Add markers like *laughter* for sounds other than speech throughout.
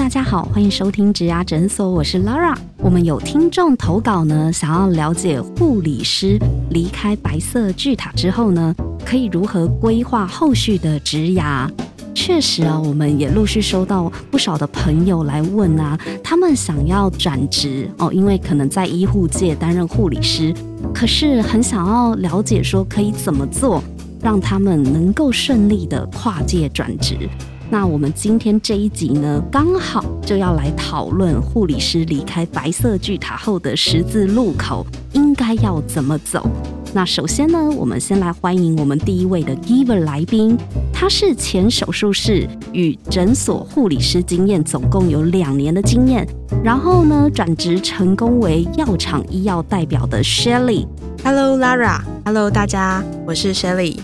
大家好，欢迎收听植牙诊所，我是 Lara。我们有听众投稿呢，想要了解护理师离开白色巨塔之后呢，可以如何规划后续的职牙。确实啊，我们也陆续收到不少的朋友来问啊，他们想要转职哦，因为可能在医护界担任护理师，可是很想要了解说可以怎么做，让他们能够顺利的跨界转职。那我们今天这一集呢，刚好就要来讨论护理师离开白色巨塔后的十字路口应该要怎么走。那首先呢，我们先来欢迎我们第一位的 Giver 来宾，他是前手术室与诊所护理师经验总共有两年的经验，然后呢转职成功为药厂医药代表的 Shelly。Hello Lara，Hello 大家，我是 Shelly。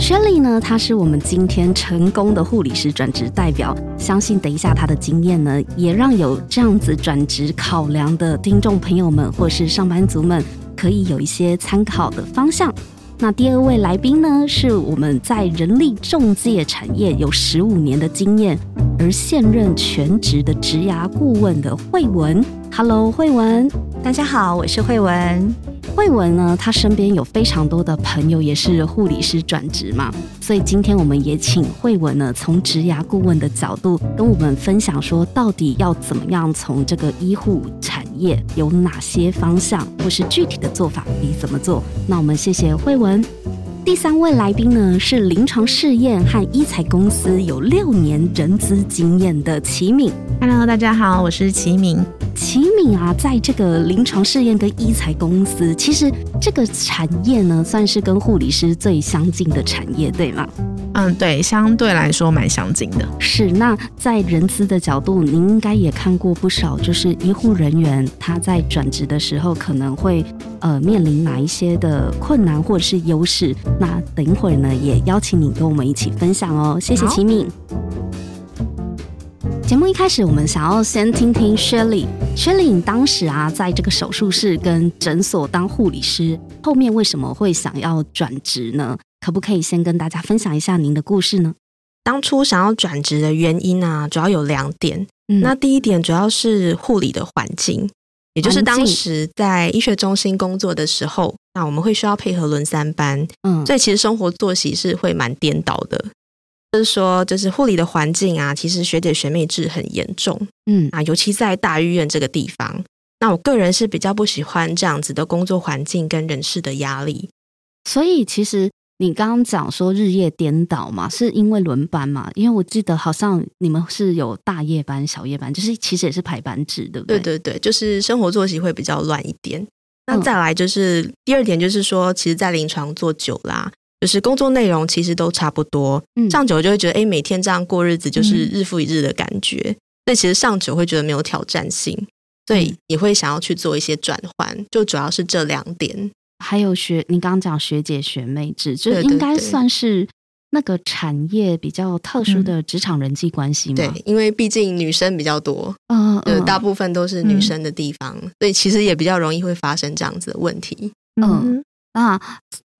Shelly 呢，她是我们今天成功的护理师转职代表。相信等一下她的经验呢，也让有这样子转职考量的听众朋友们或是上班族们，可以有一些参考的方向。那第二位来宾呢，是我们在人力中介产业有十五年的经验，而现任全职的职涯顾问的慧文。Hello，慧文，大家好，我是慧文。慧文呢，他身边有非常多的朋友也是护理师转职嘛，所以今天我们也请慧文呢，从职涯顾问的角度跟我们分享说，到底要怎么样从这个医护产业有哪些方向，或是具体的做法你怎么做？那我们谢谢慧文。第三位来宾呢是临床试验和医材公司有六年人资经验的齐敏。Hello，大家好，我是齐敏。齐敏啊，在这个临床试验跟医材公司，其实这个产业呢，算是跟护理师最相近的产业，对吗？嗯，对，相对来说蛮相近的。是，那在人资的角度，您应该也看过不少，就是医护人员他在转职的时候，可能会呃面临哪一些的困难或者是优势。那等一会儿呢，也邀请你跟我们一起分享哦。谢谢齐敏。节目一开始，我们想要先听听。Shelly，你当时啊，在这个手术室跟诊所当护理师，后面为什么会想要转职呢？可不可以先跟大家分享一下您的故事呢？当初想要转职的原因啊，主要有两点。那第一点主要是护理的环境，也就是当时在医学中心工作的时候，那我们会需要配合轮三班，嗯，所以其实生活作息是会蛮颠倒的。就是说，就是护理的环境啊，其实学姐学妹制很严重，嗯啊，尤其在大医院这个地方，那我个人是比较不喜欢这样子的工作环境跟人事的压力。所以，其实你刚刚讲说日夜颠倒嘛，是因为轮班嘛？因为我记得好像你们是有大夜班、小夜班，就是其实也是排班制，对不对？对对对，就是生活作息会比较乱一点。那再来就是第二点，就是说，其实，在临床做久啦。就是工作内容其实都差不多，上久就会觉得，哎，每天这样过日子就是日复一日的感觉。所以其实上久会觉得没有挑战性，所以也会想要去做一些转换。就主要是这两点，还有学你刚刚讲学姐学妹制，就应该算是那个产业比较特殊的职场人际关系嘛。对，因为毕竟女生比较多，嗯，大部分都是女生的地方，所以其实也比较容易会发生这样子的问题。嗯，那。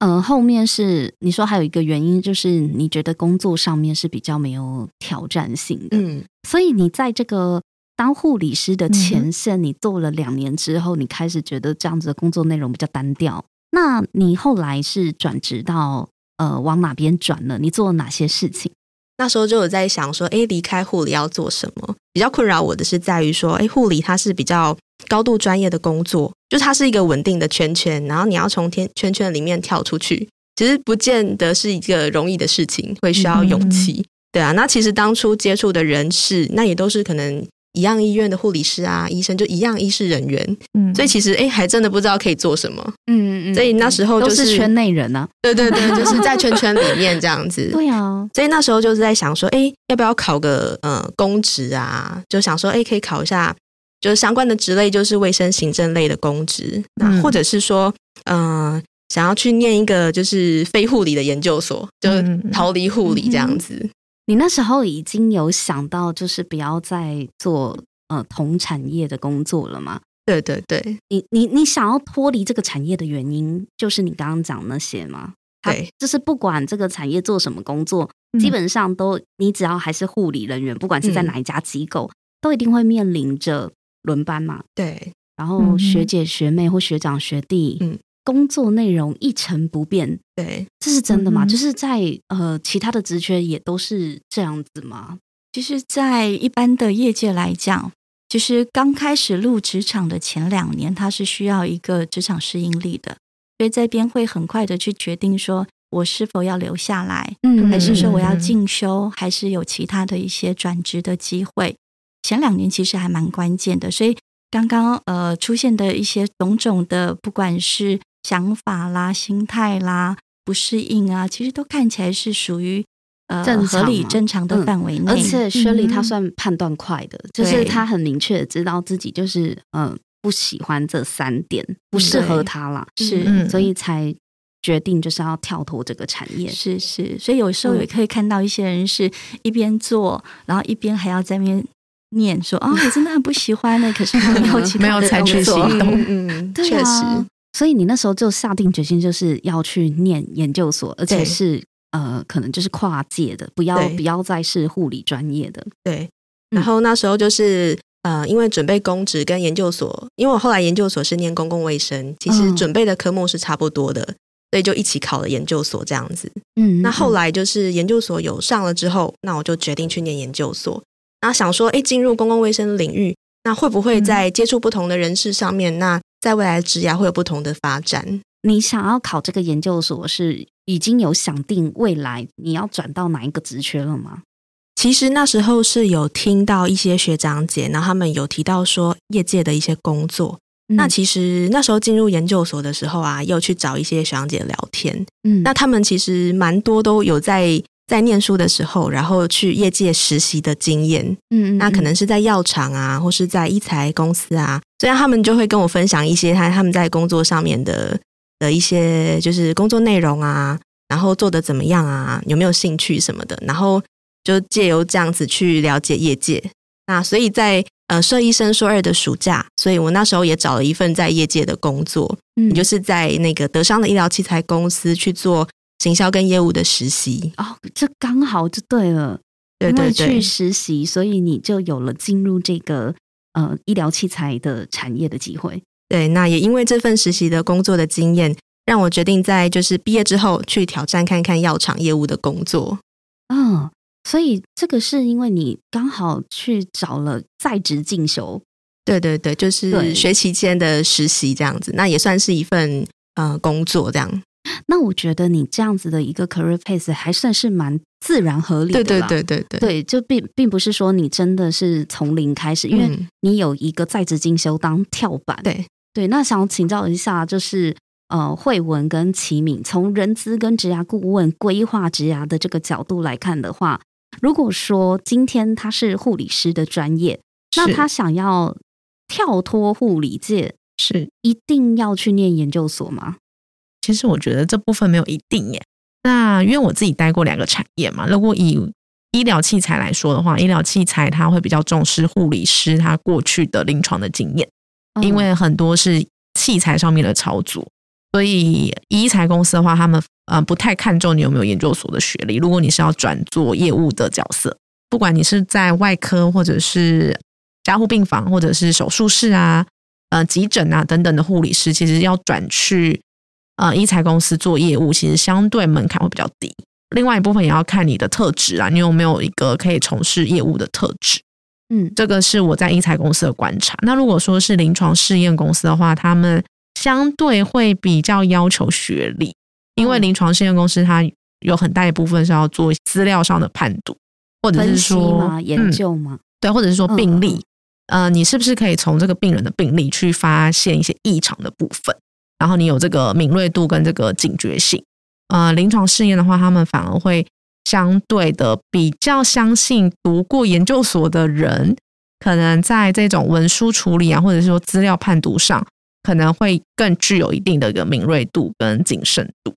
嗯，后面是你说还有一个原因，就是你觉得工作上面是比较没有挑战性的，嗯，所以你在这个当护理师的前线，你做了两年之后，你开始觉得这样子的工作内容比较单调。那你后来是转职到呃往哪边转了？你做了哪些事情？那时候就有在想说，哎，离开护理要做什么？比较困扰我的是在于说，哎，护理它是比较高度专业的工作。就它是一个稳定的圈圈，然后你要从天圈圈里面跳出去，其实不见得是一个容易的事情，会需要勇气，对啊。那其实当初接触的人事，那也都是可能一样医院的护理师啊、医生，就一样医师人员，嗯，所以其实哎，还真的不知道可以做什么，嗯嗯嗯。所以那时候就是圈内人呢，对对对，就是在圈圈里面这样子，*laughs* 对啊。所以那时候就是在想说，哎，要不要考个呃公职啊？就想说，哎，可以考一下。就是相关的职类，就是卫生行政类的公职，那或者是说，嗯，想要去念一个就是非护理的研究所，就逃离护理这样子。你那时候已经有想到，就是不要再做呃同产业的工作了吗？对对对，你你你想要脱离这个产业的原因，就是你刚刚讲那些吗？对，就是不管这个产业做什么工作，基本上都你只要还是护理人员，不管是在哪一家机构，都一定会面临着轮班嘛。对，然后学姐学妹或学长学弟，嗯。工作内容一成不变，对，这是真的吗？就是在呃，其他的职缺也都是这样子吗？其实，在一般的业界来讲，其实刚开始入职场的前两年，它是需要一个职场适应力的，所以这边会很快的去决定说我是否要留下来，嗯，还是说我要进修，还是有其他的一些转职的机会。前两年其实还蛮关键的，所以刚刚呃出现的一些种种的，不管是想法啦、心态啦、不适应啊，其实都看起来是属于呃合理正常的范围内。而且薛丽她算判断快的，就是她很明确的知道自己就是嗯不喜欢这三点，不适合她了，是所以才决定就是要跳脱这个产业。是是，所以有时候也可以看到一些人是一边做，然后一边还要在那边念说啊，我真的很不喜欢的，可是 *laughs* 没有没有采取行动。嗯，确实。所以你那时候就下定决心，就是要去念研究所，而且是呃，可能就是跨界的，不要不要再是护理专业的。对。然后那时候就是呃，因为准备公职跟研究所，因为我后来研究所是念公共卫生，其实准备的科目是差不多的，所以就一起考了研究所这样子。嗯。那后来就是研究所有上了之后，那我就决定去念研究所。那想说，哎，进入公共卫生领域，那会不会在接触不同的人士上面，那在未来职涯会有不同的发展。你想要考这个研究所，是已经有想定未来你要转到哪一个职缺了吗？其实那时候是有听到一些学长姐，然后他们有提到说业界的一些工作。那其实那时候进入研究所的时候啊，又去找一些学长姐聊天。嗯，那他们其实蛮多都有在。在念书的时候，然后去业界实习的经验，嗯，那可能是在药厂啊，或是在医材公司啊，这样他们就会跟我分享一些他他们在工作上面的的一些就是工作内容啊，然后做的怎么样啊，有没有兴趣什么的，然后就借由这样子去了解业界。那所以在呃设医生硕二的暑假，所以我那时候也找了一份在业界的工作，嗯，就是在那个德商的医疗器材公司去做。行销跟业务的实习哦，这刚好就对了。对对对，去实习，所以你就有了进入这个呃医疗器材的产业的机会。对，那也因为这份实习的工作的经验，让我决定在就是毕业之后去挑战看看药厂业务的工作。嗯，所以这个是因为你刚好去找了在职进修。对对对，就是学期间的实习这样子，那也算是一份呃工作这样。那我觉得你这样子的一个 career pace 还算是蛮自然合理的，对对对对对，对，就并并不是说你真的是从零开始，因为你有一个在职进修当跳板，对对。那想请教一下，就是呃，慧文跟齐敏，从人资跟职涯顾问规划职涯的这个角度来看的话，如果说今天他是护理师的专业，那他想要跳脱护理界，是一定要去念研究所吗？其实我觉得这部分没有一定耶。那因为我自己待过两个产业嘛，如果以医疗器材来说的话，医疗器材它会比较重视护理师他过去的临床的经验，因为很多是器材上面的操作，所以医材公司的话，他们呃不太看重你有没有研究所的学历。如果你是要转做业务的角色，不管你是在外科或者是加护病房或者是手术室啊、呃急诊啊等等的护理师，其实要转去。呃，医材公司做业务其实相对门槛会比较低。另外一部分也要看你的特质啊，你有没有一个可以从事业务的特质？嗯，这个是我在医材公司的观察。那如果说是临床试验公司的话，他们相对会比较要求学历，因为临床试验公司它有很大一部分是要做资料上的判读，或者是说研究吗？对，或者是说病例，呃，你是不是可以从这个病人的病例去发现一些异常的部分？然后你有这个敏锐度跟这个警觉性，呃，临床试验的话，他们反而会相对的比较相信读过研究所的人，可能在这种文书处理啊，或者是说资料判读上，可能会更具有一定的一个敏锐度跟谨慎度。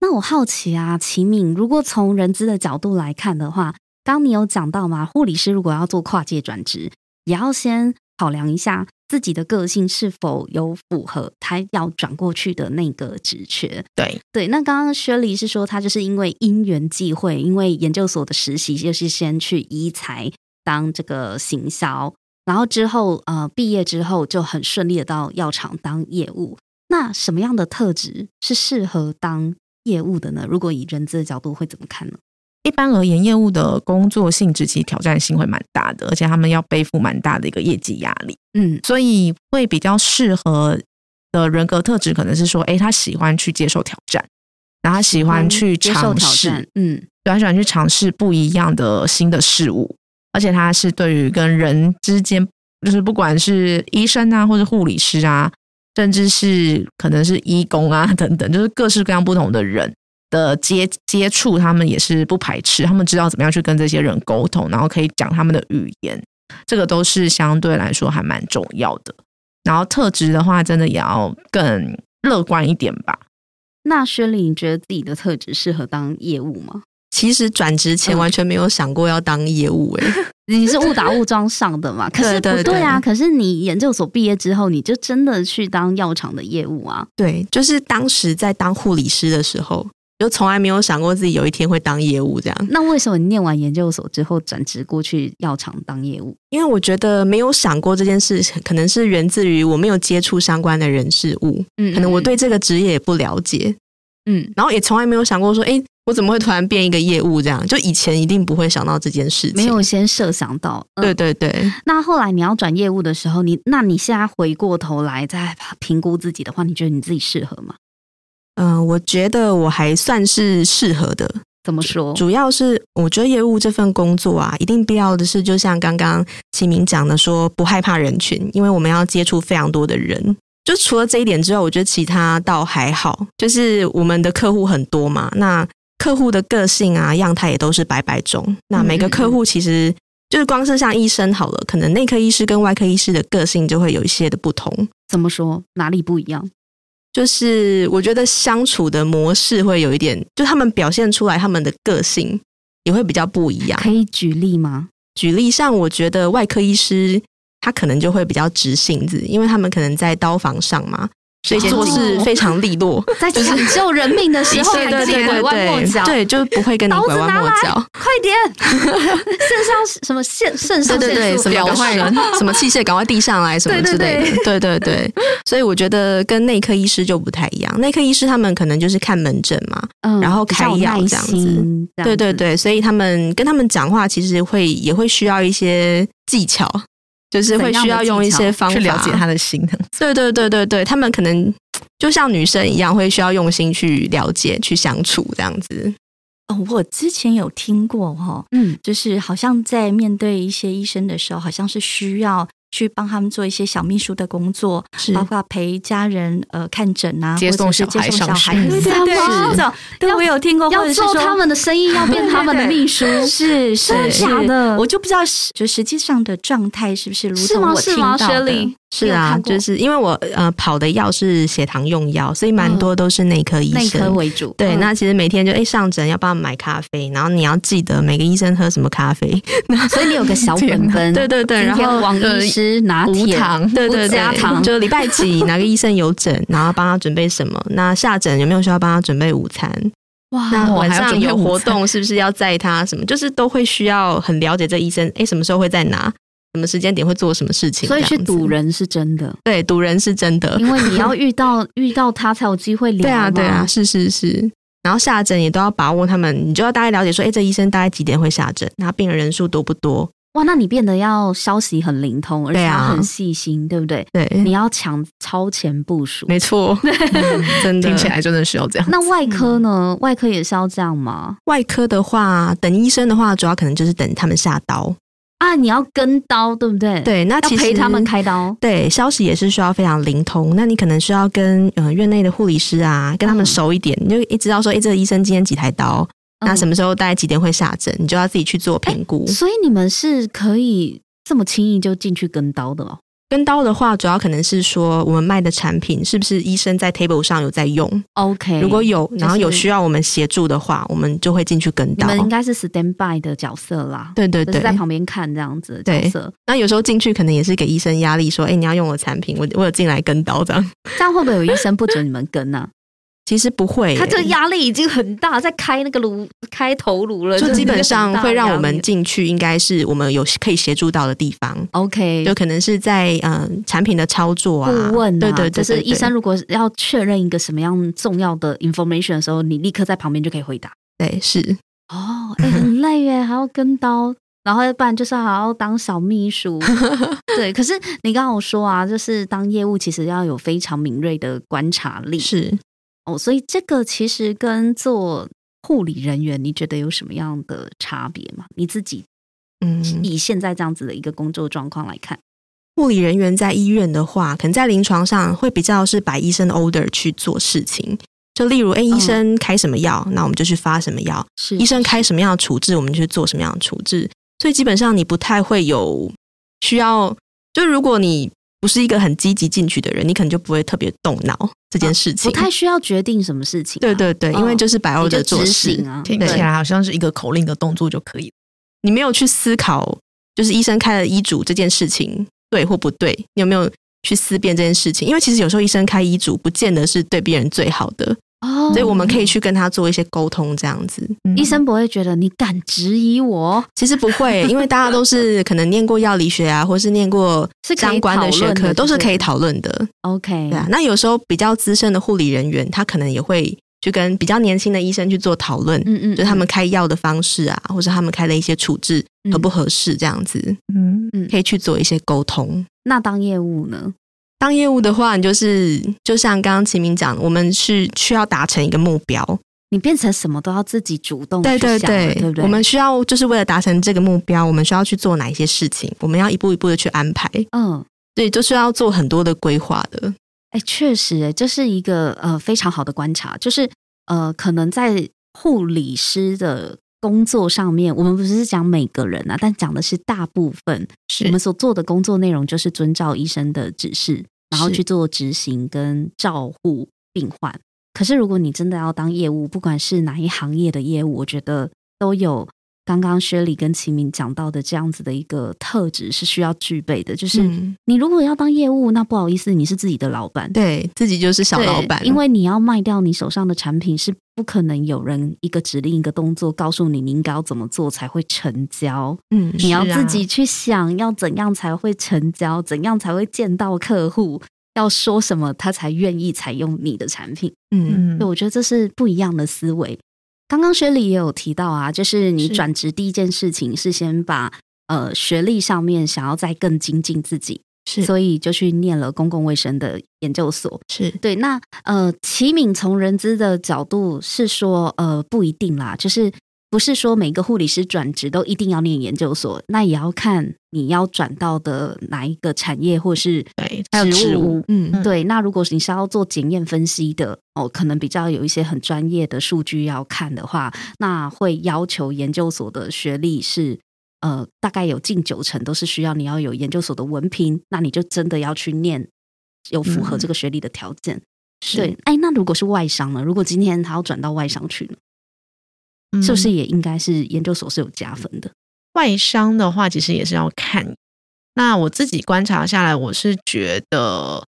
那我好奇啊，齐敏，如果从人资的角度来看的话，刚你有讲到嘛？护理师如果要做跨界转职，也要先考量一下自己的个性是否有符合他要转过去的那个职缺。对对，那刚刚薛丽是说，他就是因为因缘际会，因为研究所的实习就是先去医材当这个行销，然后之后呃毕业之后就很顺利的到药厂当业务。那什么样的特质是适合当？业务的呢？如果以人资的角度会怎么看呢？一般而言，业务的工作性质其实挑战性会蛮大的，而且他们要背负蛮大的一个业绩压力。嗯，所以会比较适合的人格特质，可能是说，哎，他喜欢去接受挑战，然后他喜欢去尝试，嗯，对，他喜欢去尝试不一样的新的事物，而且他是对于跟人之间，就是不管是医生啊，或者护理师啊。甚至是可能是义工啊等等，就是各式各样不同的人的接接触，他们也是不排斥，他们知道怎么样去跟这些人沟通，然后可以讲他们的语言，这个都是相对来说还蛮重要的。然后特质的话，真的也要更乐观一点吧。那薛丽，你觉得自己的特质适合当业务吗？其实转职前完全没有想过要当业务，哎，*laughs* 你是误打误撞上的嘛？*laughs* 可是不对啊！可是你研究所毕业之后，你就真的去当药厂的业务啊？对，就是当时在当护理师的时候，就从来没有想过自己有一天会当业务这样。那为什么你念完研究所之后转职过去药厂当业务？因为我觉得没有想过这件事，可能是源自于我没有接触相关的人事物，嗯，可能我对这个职业也不了解，嗯，然后也从来没有想过说，哎。我怎么会突然变一个业务这样？就以前一定不会想到这件事情，没有先设想到。对对对。那后来你要转业务的时候，你那你现在回过头来再评估自己的话，你觉得你自己适合吗？嗯，我觉得我还算是适合的。怎么说？主要是我觉得业务这份工作啊，一定必要的是，就像刚刚齐明讲的，说不害怕人群，因为我们要接触非常多的人。就除了这一点之外，我觉得其他倒还好。就是我们的客户很多嘛，那。客户的个性啊，样态也都是百百种。那每个客户其实就是光是像医生好了，可能内科医师跟外科医师的个性就会有一些的不同。怎么说？哪里不一样？就是我觉得相处的模式会有一点，就他们表现出来他们的个性也会比较不一样。可以举例吗？举例上我觉得外科医师他可能就会比较直性子，因为他们可能在刀房上嘛。所以做事非常利落，*laughs* 在抢救人命的时候，*laughs* 对对对对对，对，就不会跟你拐弯抹角。快点，*laughs* 肾上什么肾肾上腺素，赶快什么器械赶快递上来，什么之类的。对对对，所以我觉得跟内科医师就不太一样。内科医师他们可能就是看门诊嘛，然后开药这样子。对对对，所以他们跟他们讲话，其实会也会需要一些技巧。就是会需要用一些方法去了解他的心，*laughs* 对对对对对，他们可能就像女生一样，会需要用心去了解、去相处这样子。哦，我之前有听过哈，嗯，就是好像在面对一些医生的时候，好像是需要。去帮他们做一些小秘书的工作，包括陪家人呃看诊啊，接送小孩上学，对对对，对我有听过，要做他们的生意，要变他们的秘书，*laughs* 是是假的，我就不知道，就实际上的状态是不是如同我听到的。是啊，就是因为我呃跑的药是血糖用药，所以蛮多都是内科医生，内科为主。对，那其实每天就哎上诊要帮他买咖啡，然后你要记得每个医生喝什么咖啡，*laughs* 所以你有个小本本。对 *laughs* 对对，然后王医师拿铁，对对加糖，就礼拜几哪个医生有诊，然后帮他准备什么。那下诊有没有需要帮他准备午餐？哇，那晚上有活动是不是要载他？什么就是都会需要很了解这医生，哎，什么时候会在哪？什么时间点会做什么事情？所以去堵人是真的，对，堵人是真的，因为你要遇到 *laughs* 遇到他才有机会聊。对啊，对啊，是是是。然后下诊也都要把握他们，你就要大概了解说，哎，这医生大概几点会下诊？然后病人人数多不多？哇，那你变得要消息很灵通，而且很细心，对不对？对，你要抢超前部署，没错，*laughs* 真的听起来真的是要这样。那外科呢？外科也是要这样吗？外科的话，等医生的话，主要可能就是等他们下刀。啊，你要跟刀，对不对？对，那其实陪他们开刀。对，消息也是需要非常灵通。那你可能需要跟呃院内的护理师啊，跟他们熟一点，你就一知道说，哎，这个医生今天几台刀，那什么时候大概几点会下诊，你就要自己去做评估。所以你们是可以这么轻易就进去跟刀的哦？跟刀的话，主要可能是说我们卖的产品是不是医生在 table 上有在用？OK，如果有，然后有需要我们协助的话，我们就会进去跟刀。你们应该是 stand by 的角色啦，对对对，在旁边看这样子角色。那有时候进去可能也是给医生压力，说：“哎，你要用我产品，我我有进来跟刀这样。”这样会不会有医生不准你们跟呢？其实不会，他这个压力已经很大，在开那个颅、开头颅了，就基本上会让我们进去，应该是我们有可以协助到的地方。OK，就可能是在嗯产品的操作啊，顾问，对对，就是医生如果要确认一个什么样重要的 information 的时候，你立刻在旁边就可以回答。对，是哦，哎，很累耶，还要跟刀，然后不然就是还要当小秘书。*laughs* 对，可是你刚刚我说啊，就是当业务其实要有非常敏锐的观察力，是。哦，所以这个其实跟做护理人员，你觉得有什么样的差别吗？你自己，嗯，以现在这样子的一个工作状况来看，护理人员在医院的话，可能在临床上会比较是把医生的 order 去做事情。就例如，哎，医生开什么药，那我们就去发什么药；是医生开什么样的处置，我们就去做什么样的处置。所以基本上你不太会有需要，就如果你。不是一个很积极进取的人，你可能就不会特别动脑这件事情，不太需要决定什么事情。对对对，因为就是白欧的做事啊，听起来好像是一个口令的动作就可以。你没有去思考，就是医生开了医嘱这件事情对或不对，你有没有去思辨这件事情？因为其实有时候医生开医嘱，不见得是对病人最好的。哦，所以我们可以去跟他做一些沟通，这样子，医生不会觉得你敢质疑我。其实不会，因为大家都是可能念过药理学啊，或是念过相关的学科，都是可以讨论的。OK，对啊。那有时候比较资深的护理人员，他可能也会去跟比较年轻的医生去做讨论，嗯嗯，就他们开药的方式啊，或者他们开的一些处置合不合适，这样子，嗯嗯，可以去做一些沟通。那当业务呢？当业务的话，你就是就像刚刚秦明讲，我们是需要达成一个目标，你变成什么都要自己主动对对对，对不对？我们需要就是为了达成这个目标，我们需要去做哪一些事情？我们要一步一步的去安排，嗯，对，就是要做很多的规划的。哎，确实，哎，这是一个呃非常好的观察，就是呃，可能在护理师的工作上面，我们不是讲每个人啊，但讲的是大部分，我们所做的工作内容就是遵照医生的指示。然后去做执行跟照护病患。可是如果你真的要当业务，不管是哪一行业的业务，我觉得都有刚刚薛礼跟齐明讲到的这样子的一个特质是需要具备的。就是你如果要当业务，那不好意思，你是自己的老板，对自己就是小老板，因为你要卖掉你手上的产品，是不可能有人一个指令一个动作告诉你你应该要怎么做才会成交。嗯，你要自己去想要怎样才会成交，怎样才会见到客户。要说什么，他才愿意采用你的产品？嗯，对，我觉得这是不一样的思维。刚刚薛礼也有提到啊，就是你转职第一件事情是先把呃学历上面想要再更精进自己，是，所以就去念了公共卫生的研究所。是对，那呃齐敏从人资的角度是说，呃不一定啦，就是。不是说每个护理师转职都一定要念研究所，那也要看你要转到的哪一个产业或是对职务。嗯，对。那如果你是要做检验分析的哦，可能比较有一些很专业的数据要看的话，那会要求研究所的学历是呃，大概有近九成都是需要你要有研究所的文凭，那你就真的要去念，有符合这个学历的条件。对，哎，那如果是外商呢？如果今天他要转到外商去呢？是不是也应该是研究所是有加分的？外商的话，其实也是要看。那我自己观察下来，我是觉得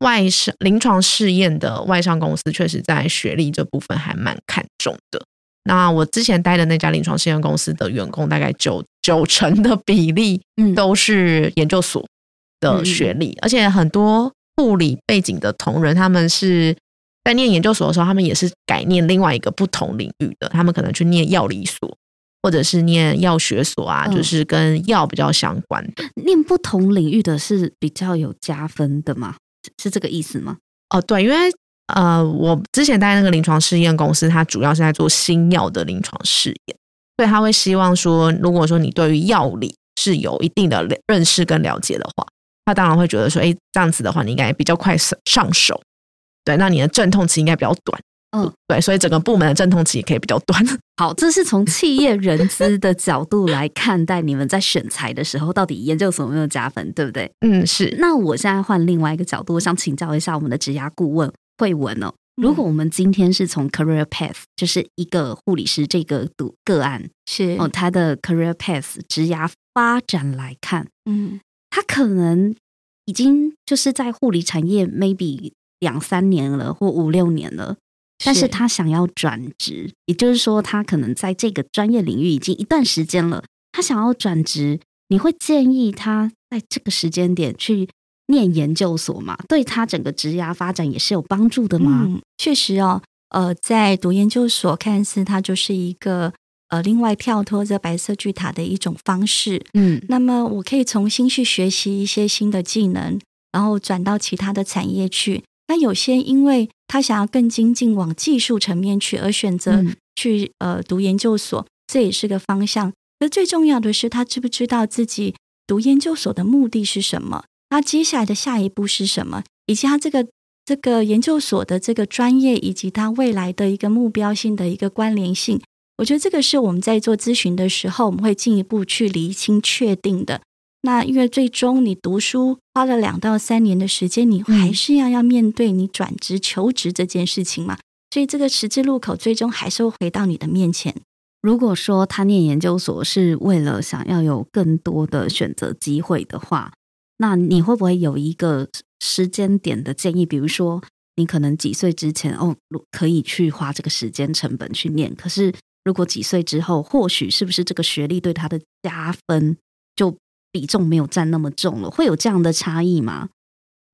外商临床试验的外商公司，确实在学历这部分还蛮看重的。那我之前待的那家临床试验公司的员工，大概九九成的比例，嗯，都是研究所的学历，而且很多护理背景的同仁，他们是。在念研究所的时候，他们也是改念另外一个不同领域的，他们可能去念药理所，或者是念药学所啊，就是跟药比较相关的。念不同领域的是比较有加分的吗？是这个意思吗？哦，对，因为呃，我之前待那个临床试验公司，它主要是在做新药的临床试验，所以他会希望说，如果说你对于药理是有一定的认识跟了解的话，他当然会觉得说，哎，这样子的话，你应该比较快上上手。对，那你的阵痛期应该比较短，嗯，对，所以整个部门的阵痛期也可以比较短。*laughs* 好，这是从企业人资的角度来看待你们在选材的时候，到底研究所有没有加分，对不对？嗯，是。那我现在换另外一个角度，我想请教一下我们的职涯顾问慧文哦。如果我们今天是从 career path，就是一个护理师这个读个案是哦，他的 career path 职涯发展来看，嗯，他可能已经就是在护理产业 maybe 两三年了，或五六年了。但是他想要转职，也就是说，他可能在这个专业领域已经一段时间了。他想要转职，你会建议他在这个时间点去念研究所吗？对他整个职涯发展也是有帮助的吗？确实哦，呃，在读研究所看似它就是一个呃另外跳脱这白色巨塔的一种方式。嗯，那么我可以重新去学习一些新的技能，然后转到其他的产业去。那有些因为他想要更精进往技术层面去，而选择去呃读研究所，这也是个方向。而最重要的是，他知不知道自己读研究所的目的是什么？他接下来的下一步是什么？以及他这个这个研究所的这个专业，以及他未来的一个目标性的一个关联性，我觉得这个是我们在做咨询的时候，我们会进一步去厘清确定的。那因为最终你读书花了两到三年的时间，你还是要要面对你转职求职这件事情嘛，所以这个十字路口最终还是会回到你的面前。如果说他念研究所是为了想要有更多的选择机会的话，那你会不会有一个时间点的建议？比如说，你可能几岁之前哦，可以去花这个时间成本去念，可是如果几岁之后，或许是不是这个学历对他的加分就？比重没有占那么重了，会有这样的差异吗？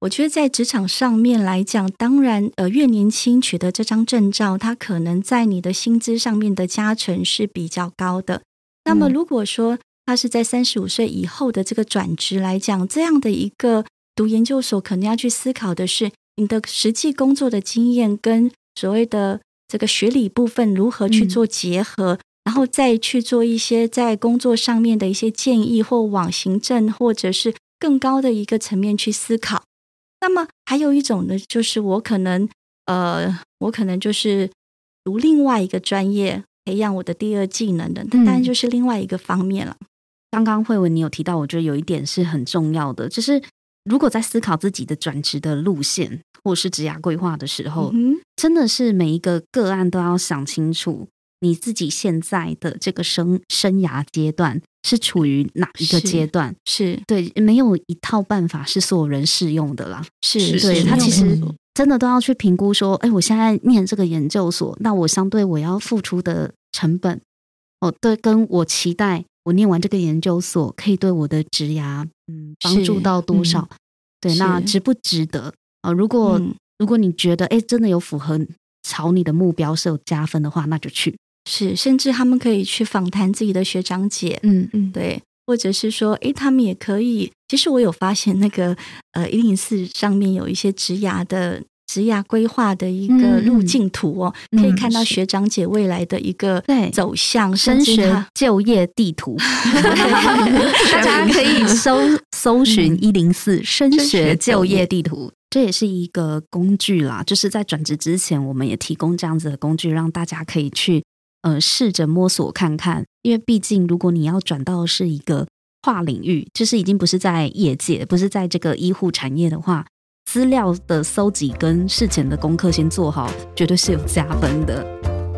我觉得在职场上面来讲，当然，呃，越年轻取得这张证照，它可能在你的薪资上面的加成是比较高的。那么，如果说他是在三十五岁以后的这个转职来讲，这样的一个读研究所，可能要去思考的是，你的实际工作的经验跟所谓的这个学理部分如何去做结合。然后再去做一些在工作上面的一些建议，或往行政或者是更高的一个层面去思考。那么还有一种呢，就是我可能呃，我可能就是读另外一个专业，培养我的第二技能的，当然就是另外一个方面了。刚刚慧文你有提到，我觉得有一点是很重要的，就是如果在思考自己的转职的路线或是职涯规划的时候，真的是每一个个案都要想清楚。你自己现在的这个生生涯阶段是处于哪一个阶段？是对，没有一套办法是所有人适用的啦。是对他其实真的都要去评估说，哎，我现在念这个研究所，那我相对我要付出的成本，哦，对，跟我期待我念完这个研究所可以对我的职涯，嗯，帮助到多少？对，那值不值得？哦，如果如果你觉得，哎，真的有符合朝你的目标是有加分的话，那就去。是，甚至他们可以去访谈自己的学长姐，嗯嗯，对，或者是说，诶，他们也可以。其实我有发现，那个呃，一零四上面有一些职涯的职涯规划的一个路径图哦，可以看到学长姐未来的一个走向，升学就业地图。*laughs* 大家可以搜搜寻一零四升学就业地图，这也是一个工具啦。就是在转职之前，我们也提供这样子的工具，让大家可以去。呃，试着摸索看看，因为毕竟如果你要转到是一个跨领域，就是已经不是在业界，不是在这个医护产业的话，资料的搜集跟事前的功课先做好，绝对是有加分的。